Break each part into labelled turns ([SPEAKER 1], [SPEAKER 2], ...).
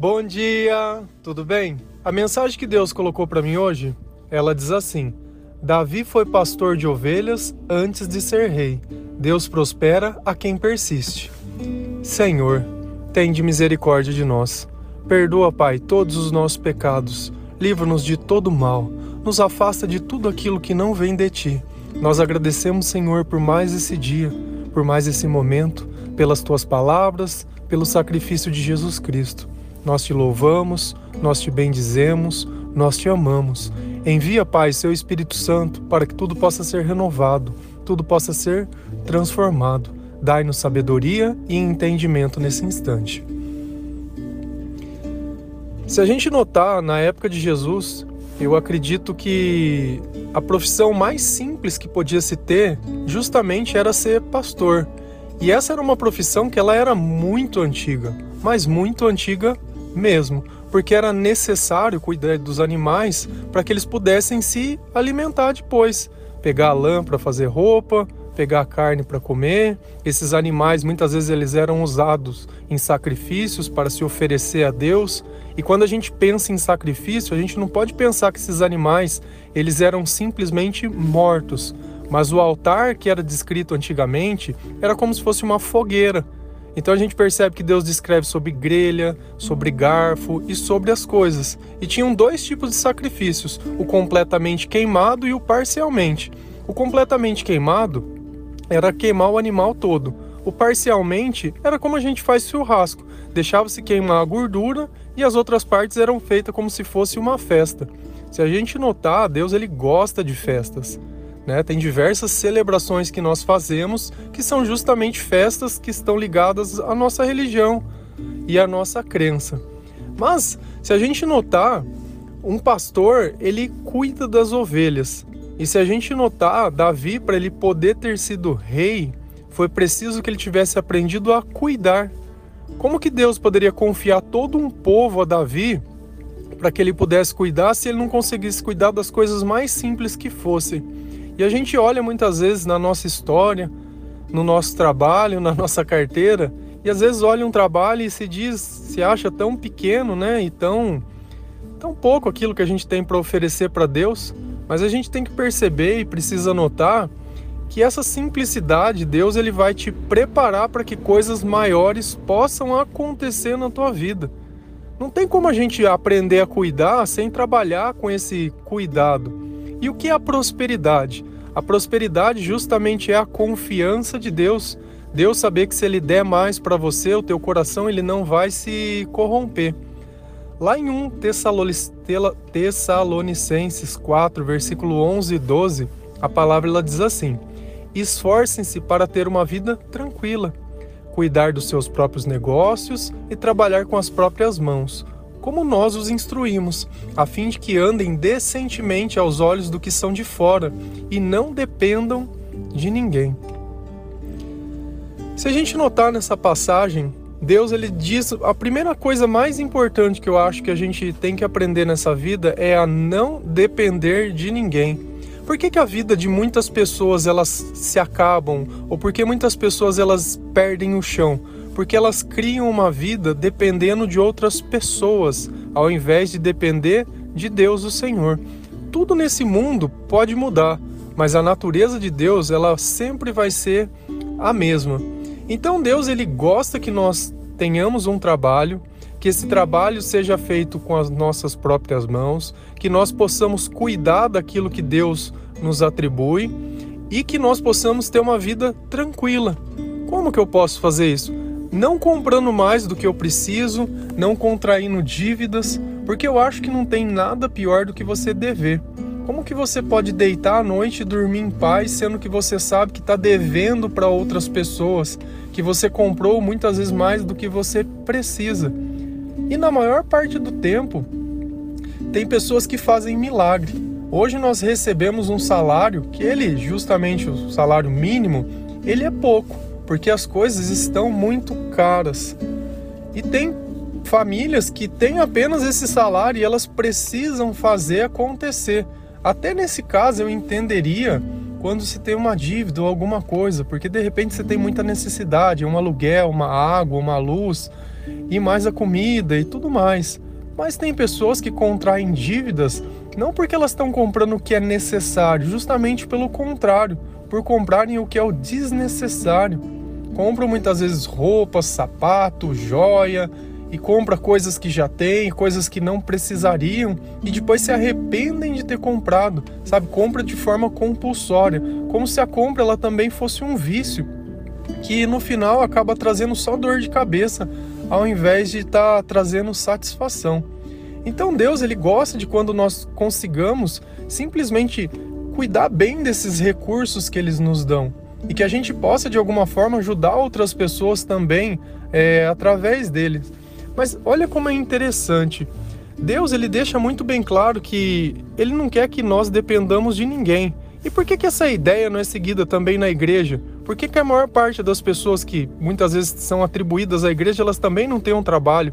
[SPEAKER 1] Bom dia, tudo bem? A mensagem que Deus colocou para mim hoje, ela diz assim: Davi foi pastor de ovelhas antes de ser rei. Deus prospera a quem persiste. Senhor, tende misericórdia de nós. Perdoa, Pai, todos os nossos pecados. Livra-nos de todo mal. Nos afasta de tudo aquilo que não vem de ti. Nós agradecemos, Senhor, por mais esse dia, por mais esse momento, pelas tuas palavras, pelo sacrifício de Jesus Cristo. Nós te louvamos, nós te bendizemos, nós te amamos. Envia, Pai, seu Espírito Santo para que tudo possa ser renovado, tudo possa ser transformado. Dai-nos sabedoria e entendimento nesse instante. Se a gente notar, na época de Jesus, eu acredito que a profissão mais simples que podia se ter justamente era ser pastor. E essa era uma profissão que ela era muito antiga, mas muito antiga mesmo, porque era necessário cuidar dos animais para que eles pudessem se alimentar depois, pegar lã para fazer roupa, pegar carne para comer. Esses animais muitas vezes eles eram usados em sacrifícios para se oferecer a Deus. E quando a gente pensa em sacrifício, a gente não pode pensar que esses animais eles eram simplesmente mortos, mas o altar que era descrito antigamente era como se fosse uma fogueira então a gente percebe que Deus descreve sobre grelha, sobre garfo e sobre as coisas. E tinham dois tipos de sacrifícios: o completamente queimado e o parcialmente. O completamente queimado era queimar o animal todo. O parcialmente era como a gente faz churrasco: deixava-se queimar a gordura e as outras partes eram feitas como se fosse uma festa. Se a gente notar, Deus ele gosta de festas. Né? Tem diversas celebrações que nós fazemos que são justamente festas que estão ligadas à nossa religião e à nossa crença. Mas se a gente notar, um pastor ele cuida das ovelhas. E se a gente notar, Davi para ele poder ter sido rei, foi preciso que ele tivesse aprendido a cuidar. Como que Deus poderia confiar todo um povo a Davi para que ele pudesse cuidar se ele não conseguisse cuidar das coisas mais simples que fossem? E a gente olha muitas vezes na nossa história, no nosso trabalho, na nossa carteira, e às vezes olha um trabalho e se diz, se acha tão pequeno, né? E tão, tão pouco aquilo que a gente tem para oferecer para Deus, mas a gente tem que perceber e precisa notar que essa simplicidade, Deus ele vai te preparar para que coisas maiores possam acontecer na tua vida. Não tem como a gente aprender a cuidar sem trabalhar com esse cuidado. E o que é a prosperidade? A prosperidade justamente é a confiança de Deus. Deus saber que se ele der mais para você, o teu coração ele não vai se corromper. Lá em 1 Tessalonicenses 4, versículo 11 e 12, a palavra ela diz assim: Esforcem-se para ter uma vida tranquila, cuidar dos seus próprios negócios e trabalhar com as próprias mãos como nós os instruímos, a fim de que andem decentemente aos olhos do que são de fora e não dependam de ninguém. Se a gente notar nessa passagem, Deus ele diz a primeira coisa mais importante que eu acho que a gente tem que aprender nessa vida é a não depender de ninguém. Por que, que a vida de muitas pessoas elas se acabam ou por que muitas pessoas elas perdem o chão? Porque elas criam uma vida dependendo de outras pessoas, ao invés de depender de Deus, o Senhor. Tudo nesse mundo pode mudar, mas a natureza de Deus, ela sempre vai ser a mesma. Então Deus ele gosta que nós tenhamos um trabalho, que esse trabalho seja feito com as nossas próprias mãos, que nós possamos cuidar daquilo que Deus nos atribui e que nós possamos ter uma vida tranquila. Como que eu posso fazer isso? Não comprando mais do que eu preciso, não contraindo dívidas, porque eu acho que não tem nada pior do que você dever. Como que você pode deitar à noite e dormir em paz, sendo que você sabe que está devendo para outras pessoas, que você comprou muitas vezes mais do que você precisa? E na maior parte do tempo, tem pessoas que fazem milagre. Hoje nós recebemos um salário que ele, justamente o salário mínimo, ele é pouco porque as coisas estão muito caras. E tem famílias que têm apenas esse salário e elas precisam fazer acontecer. Até nesse caso eu entenderia quando se tem uma dívida ou alguma coisa, porque de repente você tem muita necessidade, um aluguel, uma água, uma luz, e mais a comida e tudo mais. Mas tem pessoas que contraem dívidas não porque elas estão comprando o que é necessário, justamente pelo contrário, por comprarem o que é o desnecessário. Compram muitas vezes roupas, sapato, joia e compra coisas que já tem, coisas que não precisariam e depois se arrependem de ter comprado, sabe? Compra de forma compulsória, como se a compra ela também fosse um vício que no final acaba trazendo só dor de cabeça ao invés de estar tá trazendo satisfação. Então Deus ele gosta de quando nós consigamos simplesmente cuidar bem desses recursos que eles nos dão e que a gente possa de alguma forma ajudar outras pessoas também é, através deles. Mas olha como é interessante. Deus ele deixa muito bem claro que ele não quer que nós dependamos de ninguém. E por que, que essa ideia não é seguida também na igreja? Por que, que a maior parte das pessoas que muitas vezes são atribuídas à igreja, elas também não têm um trabalho?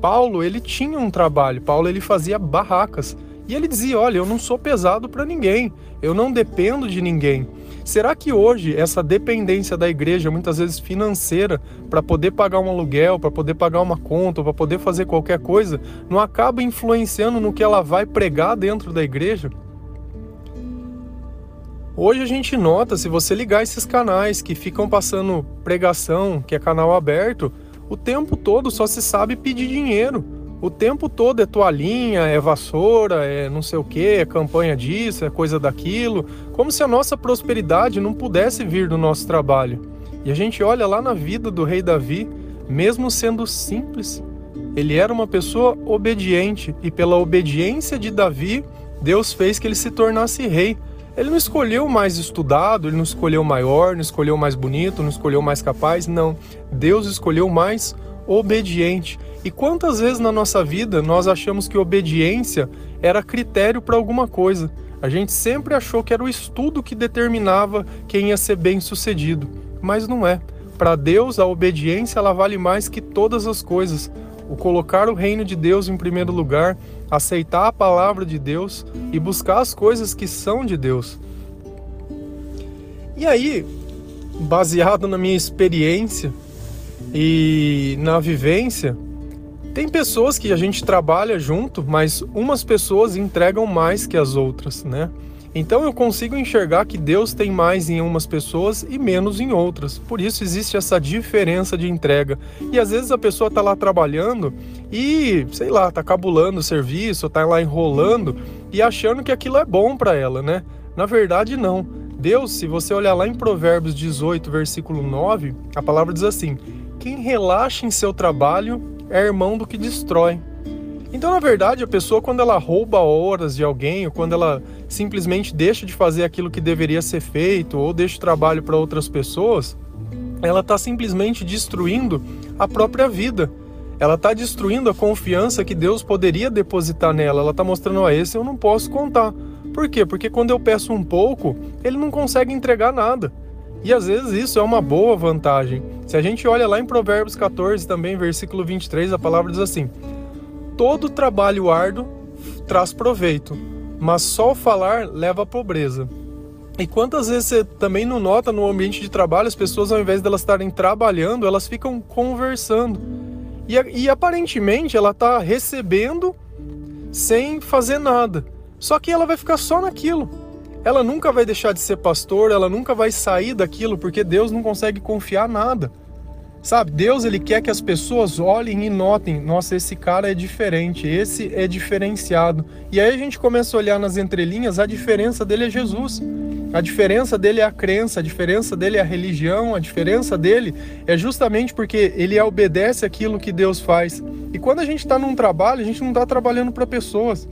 [SPEAKER 1] Paulo, ele tinha um trabalho. Paulo, ele fazia barracas. E ele dizia: Olha, eu não sou pesado para ninguém, eu não dependo de ninguém. Será que hoje essa dependência da igreja, muitas vezes financeira, para poder pagar um aluguel, para poder pagar uma conta, para poder fazer qualquer coisa, não acaba influenciando no que ela vai pregar dentro da igreja? Hoje a gente nota, se você ligar esses canais que ficam passando pregação, que é canal aberto, o tempo todo só se sabe pedir dinheiro. O tempo todo é toalhinha, é vassoura, é não sei o que, é campanha disso, é coisa daquilo, como se a nossa prosperidade não pudesse vir do nosso trabalho. E a gente olha lá na vida do rei Davi, mesmo sendo simples, ele era uma pessoa obediente e pela obediência de Davi, Deus fez que ele se tornasse rei. Ele não escolheu mais estudado, ele não escolheu maior, não escolheu mais bonito, não escolheu mais capaz, não. Deus escolheu mais obediente. E quantas vezes na nossa vida nós achamos que obediência era critério para alguma coisa? A gente sempre achou que era o estudo que determinava quem ia ser bem sucedido, mas não é. Para Deus, a obediência ela vale mais que todas as coisas. O colocar o reino de Deus em primeiro lugar, aceitar a palavra de Deus e buscar as coisas que são de Deus. E aí, baseado na minha experiência e na vivência, tem pessoas que a gente trabalha junto, mas umas pessoas entregam mais que as outras, né? Então eu consigo enxergar que Deus tem mais em umas pessoas e menos em outras. Por isso existe essa diferença de entrega. E às vezes a pessoa está lá trabalhando e, sei lá, está cabulando o serviço, está lá enrolando e achando que aquilo é bom para ela, né? Na verdade, não. Deus, se você olhar lá em Provérbios 18, versículo 9, a palavra diz assim: Quem relaxa em seu trabalho é irmão do que destrói. Então, na verdade, a pessoa, quando ela rouba horas de alguém, ou quando ela simplesmente deixa de fazer aquilo que deveria ser feito, ou deixa o trabalho para outras pessoas, ela está simplesmente destruindo a própria vida. Ela está destruindo a confiança que Deus poderia depositar nela. Ela está mostrando, a esse eu não posso contar. Por quê? Porque quando eu peço um pouco, ele não consegue entregar nada. E às vezes isso é uma boa vantagem. Se a gente olha lá em Provérbios 14, também, versículo 23, a palavra diz assim: Todo trabalho árduo traz proveito, mas só o falar leva à pobreza. E quantas vezes você também não nota no ambiente de trabalho, as pessoas, ao invés de elas estarem trabalhando, elas ficam conversando. E, e aparentemente ela está recebendo sem fazer nada. Só que ela vai ficar só naquilo ela nunca vai deixar de ser pastor, ela nunca vai sair daquilo, porque Deus não consegue confiar nada. Sabe, Deus ele quer que as pessoas olhem e notem, nossa, esse cara é diferente, esse é diferenciado. E aí a gente começa a olhar nas entrelinhas, a diferença dele é Jesus. A diferença dele é a crença, a diferença dele é a religião, a diferença dele é justamente porque ele obedece aquilo que Deus faz. E quando a gente está num trabalho, a gente não está trabalhando para pessoas,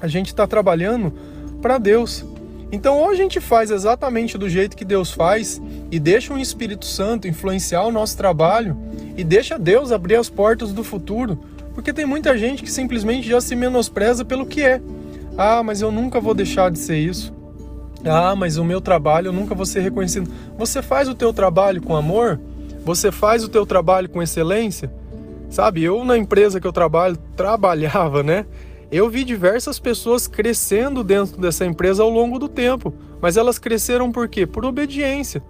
[SPEAKER 1] a gente está trabalhando para Deus. Então, ou a gente faz exatamente do jeito que Deus faz e deixa o Espírito Santo influenciar o nosso trabalho e deixa Deus abrir as portas do futuro, porque tem muita gente que simplesmente já se menospreza pelo que é. Ah, mas eu nunca vou deixar de ser isso. Ah, mas o meu trabalho eu nunca vou ser reconhecido. Você faz o teu trabalho com amor? Você faz o teu trabalho com excelência? Sabe, eu na empresa que eu trabalho, trabalhava, né? Eu vi diversas pessoas crescendo dentro dessa empresa ao longo do tempo, mas elas cresceram por quê? Por obediência.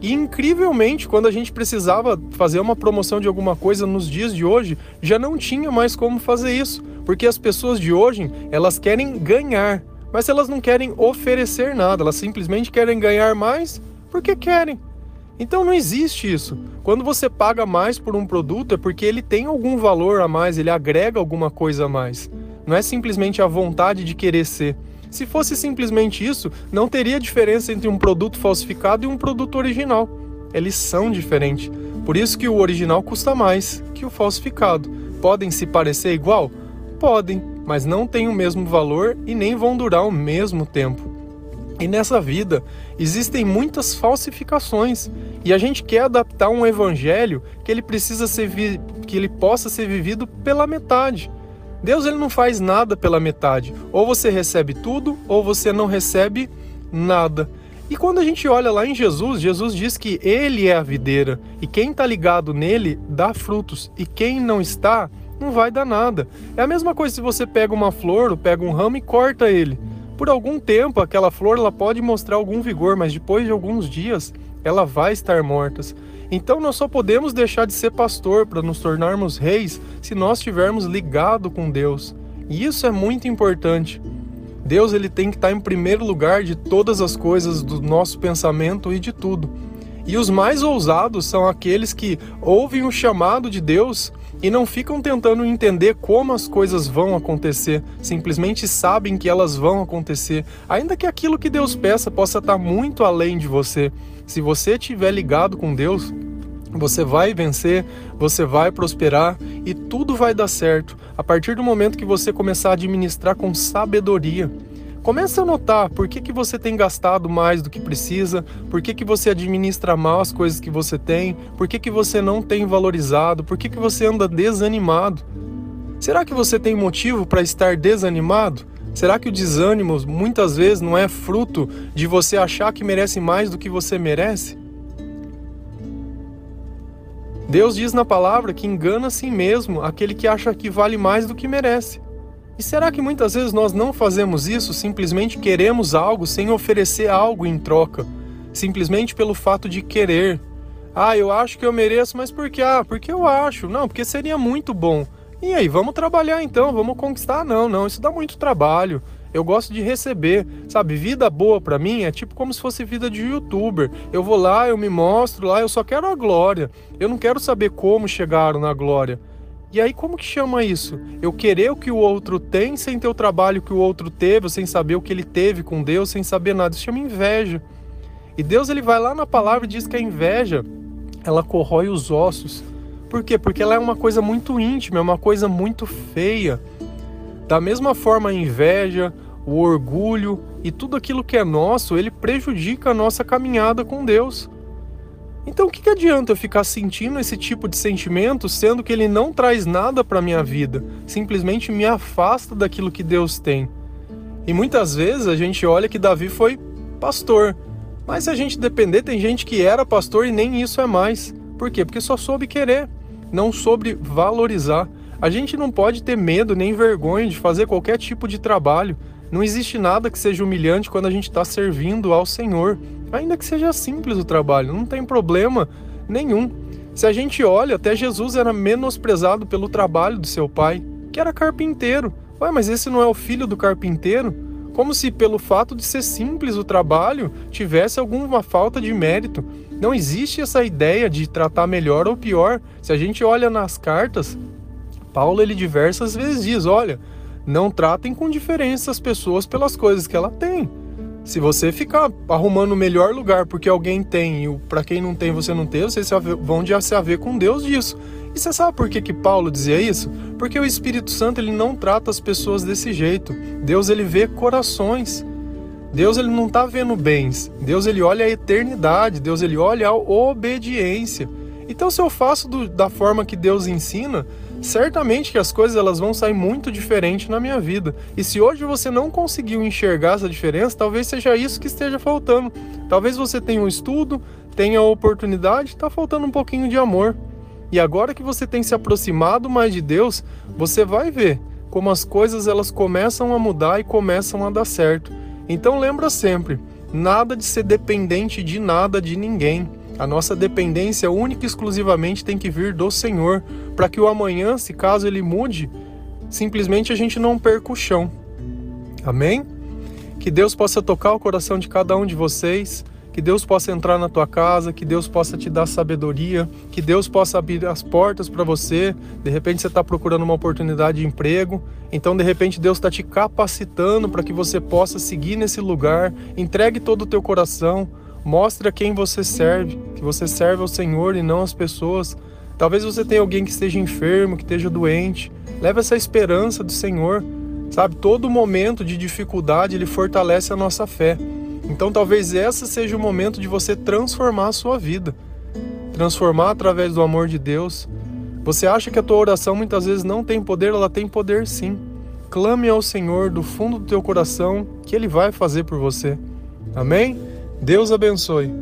[SPEAKER 1] E incrivelmente, quando a gente precisava fazer uma promoção de alguma coisa nos dias de hoje, já não tinha mais como fazer isso, porque as pessoas de hoje, elas querem ganhar, mas elas não querem oferecer nada, elas simplesmente querem ganhar mais porque querem. Então não existe isso. Quando você paga mais por um produto é porque ele tem algum valor a mais, ele agrega alguma coisa a mais. Não é simplesmente a vontade de querer ser. Se fosse simplesmente isso, não teria diferença entre um produto falsificado e um produto original. Eles são diferentes. Por isso que o original custa mais que o falsificado. Podem se parecer igual? Podem, mas não têm o mesmo valor e nem vão durar o mesmo tempo. E nessa vida existem muitas falsificações e a gente quer adaptar um evangelho que ele precisa ser que ele possa ser vivido pela metade. Deus ele não faz nada pela metade. Ou você recebe tudo, ou você não recebe nada. E quando a gente olha lá em Jesus, Jesus diz que ele é a videira e quem está ligado nele dá frutos e quem não está não vai dar nada. É a mesma coisa se você pega uma flor ou pega um ramo e corta ele. Por algum tempo aquela flor ela pode mostrar algum vigor, mas depois de alguns dias ela vai estar morta. Então nós só podemos deixar de ser pastor para nos tornarmos reis se nós estivermos ligado com Deus. E isso é muito importante. Deus ele tem que estar em primeiro lugar de todas as coisas do nosso pensamento e de tudo. E os mais ousados são aqueles que ouvem o chamado de Deus e não ficam tentando entender como as coisas vão acontecer, simplesmente sabem que elas vão acontecer, ainda que aquilo que Deus peça possa estar muito além de você. Se você estiver ligado com Deus, você vai vencer, você vai prosperar e tudo vai dar certo a partir do momento que você começar a administrar com sabedoria. Comece a notar por que, que você tem gastado mais do que precisa, por que, que você administra mal as coisas que você tem, por que, que você não tem valorizado, por que, que você anda desanimado. Será que você tem motivo para estar desanimado? Será que o desânimo muitas vezes não é fruto de você achar que merece mais do que você merece? Deus diz na palavra que engana a si mesmo aquele que acha que vale mais do que merece. E será que muitas vezes nós não fazemos isso, simplesmente queremos algo sem oferecer algo em troca, simplesmente pelo fato de querer? Ah, eu acho que eu mereço, mas por quê? Ah, porque eu acho. Não, porque seria muito bom. E aí, vamos trabalhar então, vamos conquistar? Não, não, isso dá muito trabalho. Eu gosto de receber, sabe? Vida boa para mim é tipo como se fosse vida de youtuber. Eu vou lá, eu me mostro lá, eu só quero a glória. Eu não quero saber como chegaram na glória. E aí como que chama isso? Eu querer o que o outro tem sem ter o trabalho que o outro teve, sem saber o que ele teve com Deus, sem saber nada. Isso chama inveja. E Deus ele vai lá na palavra e diz que a inveja, ela corrói os ossos. Por quê? Porque ela é uma coisa muito íntima, é uma coisa muito feia. Da mesma forma, a inveja, o orgulho e tudo aquilo que é nosso, ele prejudica a nossa caminhada com Deus. Então, o que, que adianta eu ficar sentindo esse tipo de sentimento, sendo que ele não traz nada para minha vida, simplesmente me afasta daquilo que Deus tem? E muitas vezes a gente olha que Davi foi pastor, mas se a gente depender, tem gente que era pastor e nem isso é mais. Por quê? Porque só soube querer não soube valorizar. A gente não pode ter medo nem vergonha de fazer qualquer tipo de trabalho. Não existe nada que seja humilhante quando a gente está servindo ao Senhor, ainda que seja simples o trabalho, não tem problema nenhum. Se a gente olha, até Jesus era menosprezado pelo trabalho do seu pai, que era carpinteiro. Ué, mas esse não é o filho do carpinteiro? Como se, pelo fato de ser simples o trabalho, tivesse alguma falta de mérito. Não existe essa ideia de tratar melhor ou pior. Se a gente olha nas cartas, Paulo ele diversas vezes diz: olha, não tratem com diferença as pessoas pelas coisas que ela tem. Se você ficar arrumando o melhor lugar porque alguém tem e para quem não tem você não tem, vocês vão já se haver com Deus disso. E você sabe por que, que Paulo dizia isso? Porque o Espírito Santo ele não trata as pessoas desse jeito. Deus ele vê corações. Deus ele não está vendo bens. Deus ele olha a eternidade. Deus ele olha a obediência. Então se eu faço do, da forma que Deus ensina, certamente que as coisas elas vão sair muito diferentes na minha vida. E se hoje você não conseguiu enxergar essa diferença, talvez seja isso que esteja faltando. Talvez você tenha um estudo, tenha a oportunidade, está faltando um pouquinho de amor. E agora que você tem se aproximado mais de Deus, você vai ver como as coisas elas começam a mudar e começam a dar certo. Então lembra sempre, nada de ser dependente de nada de ninguém. A nossa dependência única e exclusivamente tem que vir do Senhor, para que o amanhã, se caso ele mude, simplesmente a gente não perca o chão. Amém? Que Deus possa tocar o coração de cada um de vocês, que Deus possa entrar na tua casa, que Deus possa te dar sabedoria, que Deus possa abrir as portas para você. De repente você está procurando uma oportunidade de emprego, então de repente Deus está te capacitando para que você possa seguir nesse lugar. Entregue todo o teu coração, mostre a quem você serve, que você serve ao Senhor e não às pessoas. Talvez você tenha alguém que esteja enfermo, que esteja doente. Leve essa esperança do Senhor. Sabe, todo momento de dificuldade ele fortalece a nossa fé. Então talvez esse seja o momento de você transformar a sua vida. Transformar através do amor de Deus. Você acha que a tua oração muitas vezes não tem poder? Ela tem poder sim. Clame ao Senhor do fundo do teu coração que Ele vai fazer por você. Amém? Deus abençoe.